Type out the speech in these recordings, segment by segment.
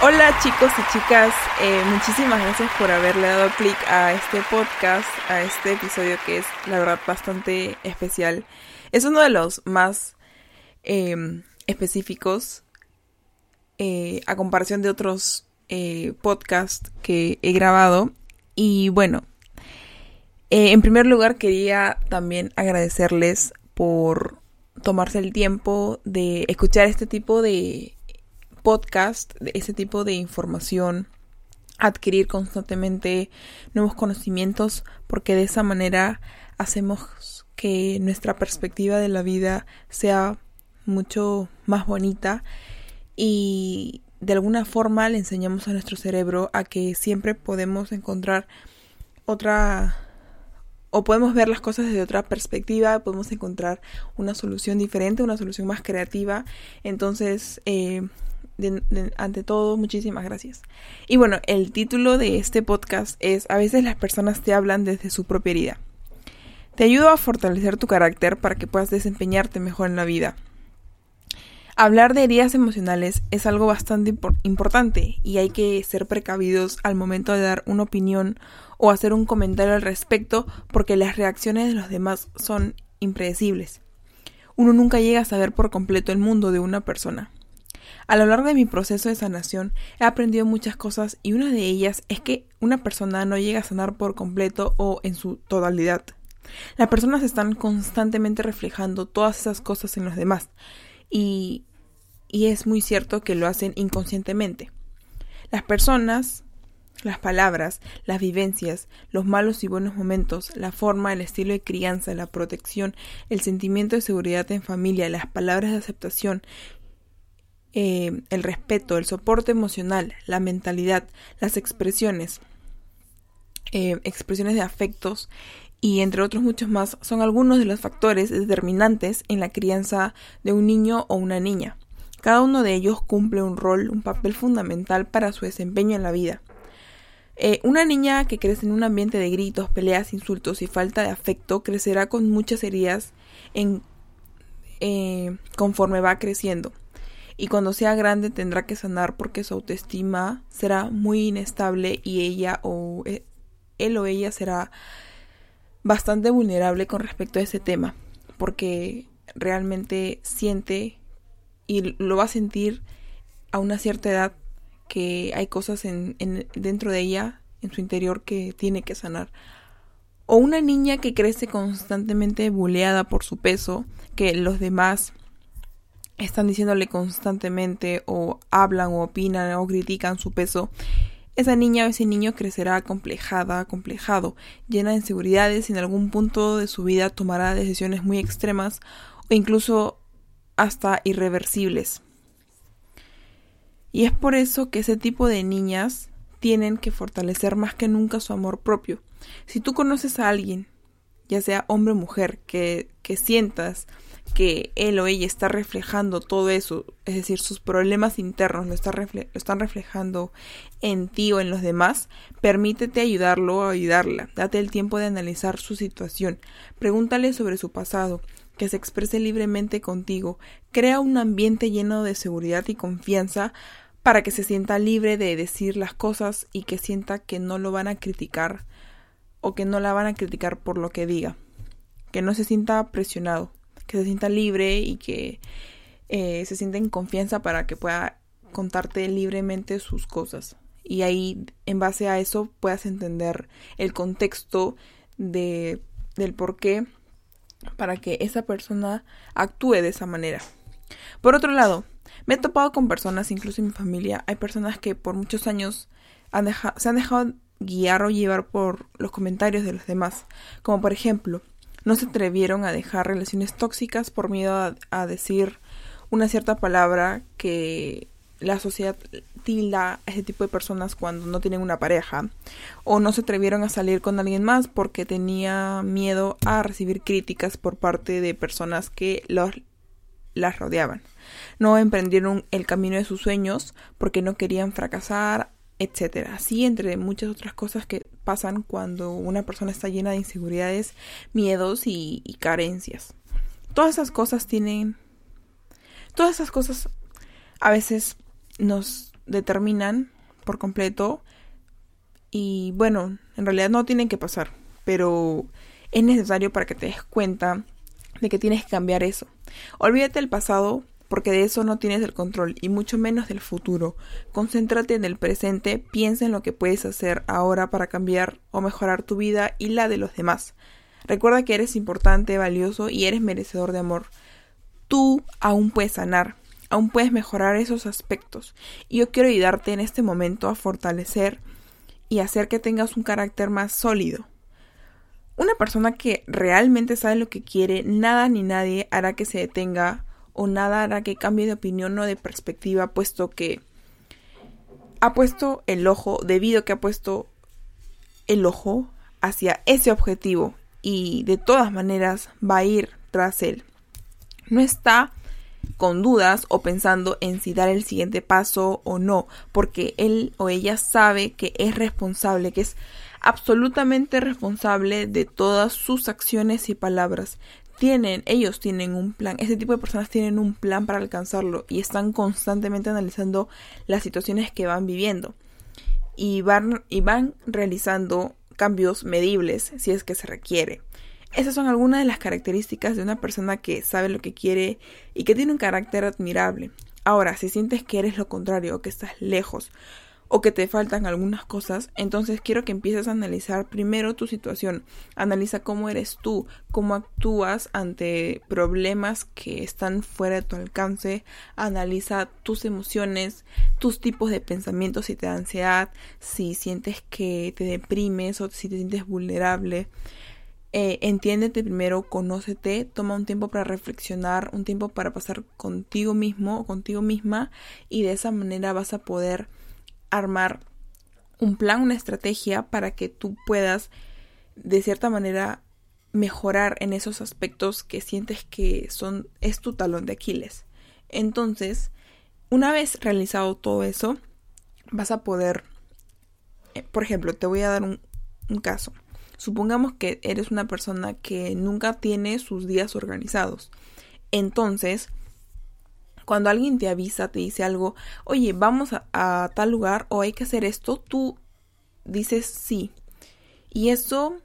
Hola chicos y chicas, eh, muchísimas gracias por haberle dado clic a este podcast, a este episodio que es la verdad bastante especial. Es uno de los más em, específicos eh, a comparación de otros eh, podcasts que he grabado. Y bueno, en primer lugar quería también agradecerles por tomarse el tiempo de escuchar este tipo de podcast, ese tipo de información, adquirir constantemente nuevos conocimientos, porque de esa manera hacemos que nuestra perspectiva de la vida sea mucho más bonita y de alguna forma le enseñamos a nuestro cerebro a que siempre podemos encontrar otra o podemos ver las cosas desde otra perspectiva, podemos encontrar una solución diferente, una solución más creativa. Entonces, eh, ante todo, muchísimas gracias. Y bueno, el título de este podcast es A veces las personas te hablan desde su propia herida. Te ayudo a fortalecer tu carácter para que puedas desempeñarte mejor en la vida. Hablar de heridas emocionales es algo bastante importante y hay que ser precavidos al momento de dar una opinión o hacer un comentario al respecto porque las reacciones de los demás son impredecibles. Uno nunca llega a saber por completo el mundo de una persona. A lo largo de mi proceso de sanación he aprendido muchas cosas y una de ellas es que una persona no llega a sanar por completo o en su totalidad. Las personas están constantemente reflejando todas esas cosas en los demás y, y es muy cierto que lo hacen inconscientemente. Las personas las palabras, las vivencias, los malos y buenos momentos, la forma, el estilo de crianza, la protección, el sentimiento de seguridad en familia, las palabras de aceptación eh, el respeto, el soporte emocional, la mentalidad, las expresiones, eh, expresiones de afectos y entre otros muchos más son algunos de los factores determinantes en la crianza de un niño o una niña. Cada uno de ellos cumple un rol, un papel fundamental para su desempeño en la vida. Eh, una niña que crece en un ambiente de gritos, peleas, insultos y falta de afecto crecerá con muchas heridas en, conforme va creciendo y cuando sea grande tendrá que sanar porque su autoestima será muy inestable y ella o e, él o ella será bastante vulnerable con respecto a ese tema porque realmente siente y lo va a sentir a una cierta edad que hay cosas en, en, dentro de ella, en su interior, que tiene que sanar. O una niña que crece constantemente buleada por su peso, que los demás están diciéndole constantemente o hablan o opinan o critican su peso, esa niña o ese niño crecerá complejada, complejado, llena de inseguridades y en algún punto de su vida tomará decisiones muy extremas o incluso hasta irreversibles. Y es por eso que ese tipo de niñas tienen que fortalecer más que nunca su amor propio. Si tú conoces a alguien, ya sea hombre o mujer, que, que sientas que él o ella está reflejando todo eso, es decir, sus problemas internos lo, está lo están reflejando en ti o en los demás, permítete ayudarlo o ayudarla. Date el tiempo de analizar su situación. Pregúntale sobre su pasado, que se exprese libremente contigo. Crea un ambiente lleno de seguridad y confianza para que se sienta libre de decir las cosas y que sienta que no lo van a criticar o que no la van a criticar por lo que diga. Que no se sienta presionado que se sienta libre y que eh, se sienta en confianza para que pueda contarte libremente sus cosas. Y ahí, en base a eso, puedas entender el contexto de, del por qué para que esa persona actúe de esa manera. Por otro lado, me he topado con personas, incluso en mi familia, hay personas que por muchos años han se han dejado guiar o llevar por los comentarios de los demás. Como por ejemplo, no se atrevieron a dejar relaciones tóxicas por miedo a, decir una cierta palabra que la sociedad tilda a ese tipo de personas cuando no tienen una pareja o no se atrevieron a salir con alguien más porque tenía miedo a recibir críticas por parte de personas que los, las rodeaban. No emprendieron el camino de sus sueños porque no querían fracasar etcétera. Así entre muchas otras cosas que pasan cuando una persona está llena de inseguridades, miedos y, carencias. Todas esas cosas tienen... Todas esas cosas a veces nos determinan por completo y bueno, en realidad no tienen que pasar, pero es necesario para que te des cuenta de que tienes que cambiar eso. Olvídate del pasado porque de eso no tienes el control y mucho menos del futuro. Concéntrate en el presente, piensa en lo que puedes hacer ahora para cambiar o mejorar tu vida y la de los demás. Recuerda que eres importante, valioso y eres merecedor de amor. Tú aún puedes sanar, aún puedes mejorar esos aspectos. Y yo quiero ayudarte en este momento a fortalecer y hacer que tengas un carácter más sólido. Una persona que realmente sabe lo que quiere, nada ni nadie hará que se detenga o nada hará que cambie de opinión o de perspectiva, puesto que ha puesto el ojo, debido a que ha puesto el ojo hacia ese objetivo y de todas maneras va a ir tras él. No está con dudas o pensando en si dar el siguiente paso o no, porque él o ella sabe que es responsable, que es absolutamente responsable de todas sus acciones y palabras. Tienen, ellos tienen un plan, ese tipo de personas tienen un plan para alcanzarlo y están constantemente analizando las situaciones que van viviendo y van, y van realizando cambios medibles si es que se requiere. Esas son algunas de las características de una persona que sabe lo que quiere y que tiene un carácter admirable. Ahora, si sientes que eres lo contrario que estás lejos o que te faltan algunas cosas, entonces quiero que empieces a analizar primero tu situación. Analiza cómo eres tú, cómo actúas ante problemas que están fuera de tu alcance. Analiza tus emociones, tus tipos de pensamientos, si te da ansiedad, si sientes que te deprimes o si te sientes vulnerable. Eh, entiéndete primero, conócete, toma un tiempo para reflexionar, un tiempo para pasar contigo mismo o contigo misma y de esa manera vas a poder armar un plan, una estrategia para que tú puedas de cierta manera mejorar en esos aspectos que sientes que son es tu talón de Aquiles. Entonces, una vez realizado todo eso, vas a poder, eh, por ejemplo, te voy a dar un, un caso. Supongamos que eres una persona que nunca tiene sus días organizados. Entonces, cuando alguien te avisa, te dice algo, oye, vamos a, tal lugar o hay que hacer esto, tú dices sí. Y eso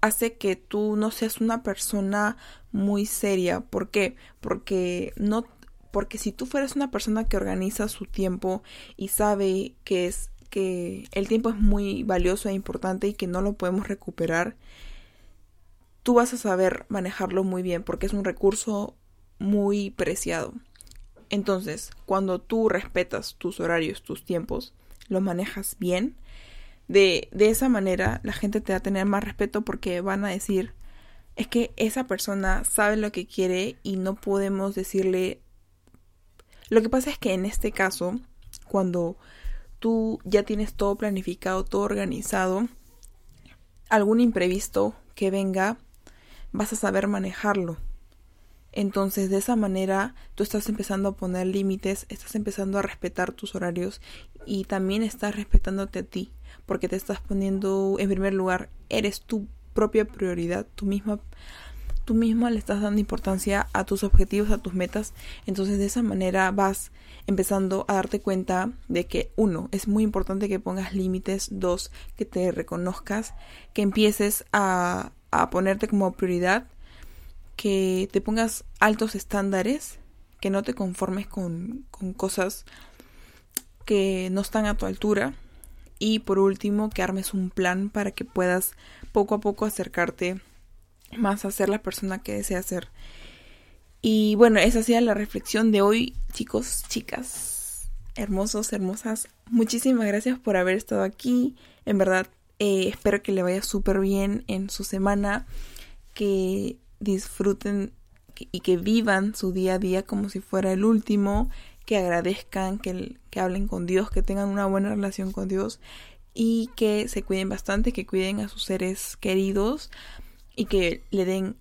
hace que tú no seas una persona muy seria. ¿Por qué? Porque no porque si tú fueras una persona que organiza su tiempo y sabe que es que el tiempo es muy valioso e importante y que no lo podemos recuperar, tú vas a saber manejarlo muy bien porque es un recurso muy preciado. Entonces, cuando tú respetas tus horarios, tus tiempos, los manejas bien, de, de esa manera la gente te va a tener más respeto porque van a decir, es que esa persona sabe lo que quiere y no podemos decirle... Lo que pasa es que en este caso, cuando tú ya tienes todo planificado, todo organizado, algún imprevisto que venga, vas a saber manejarlo. Entonces, de esa manera, tú estás empezando a poner límites, estás empezando a respetar tus horarios y también estás respetándote a ti, porque te estás poniendo en primer lugar, eres tu propia prioridad, tú misma tú misma le estás dando importancia a tus objetivos, a tus metas, entonces de esa manera vas empezando a darte cuenta de que uno, es muy importante que pongas límites, dos, que te reconozcas, que empieces a, a ponerte como prioridad que te pongas altos estándares, que no te conformes con, con cosas que no están a tu altura. Y por último, que armes un plan para que puedas poco a poco acercarte más a ser la persona que deseas ser. Y bueno, esa ha la reflexión de hoy, chicos, chicas, hermosos, hermosas. Muchísimas gracias por haber estado aquí. En verdad, eh, espero que le vaya súper bien en su semana. Que disfruten y que vivan su día a día como si fuera el último, que agradezcan, que, que hablen con Dios, que tengan una buena relación con Dios y que se cuiden bastante, que cuiden a sus seres queridos y que le den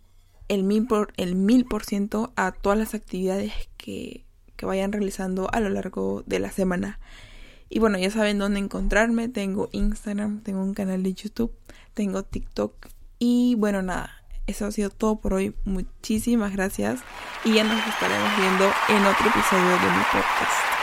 el mil por, el mil por ciento a todas las actividades que, que vayan realizando a lo largo de la semana. Y bueno, ya saben dónde encontrarme. Tengo Instagram, tengo un canal de YouTube, tengo TikTok. Y bueno, nada, eso ha sido todo por hoy. Muchísimas gracias y ya nos estaremos viendo en otro episodio de mi podcast.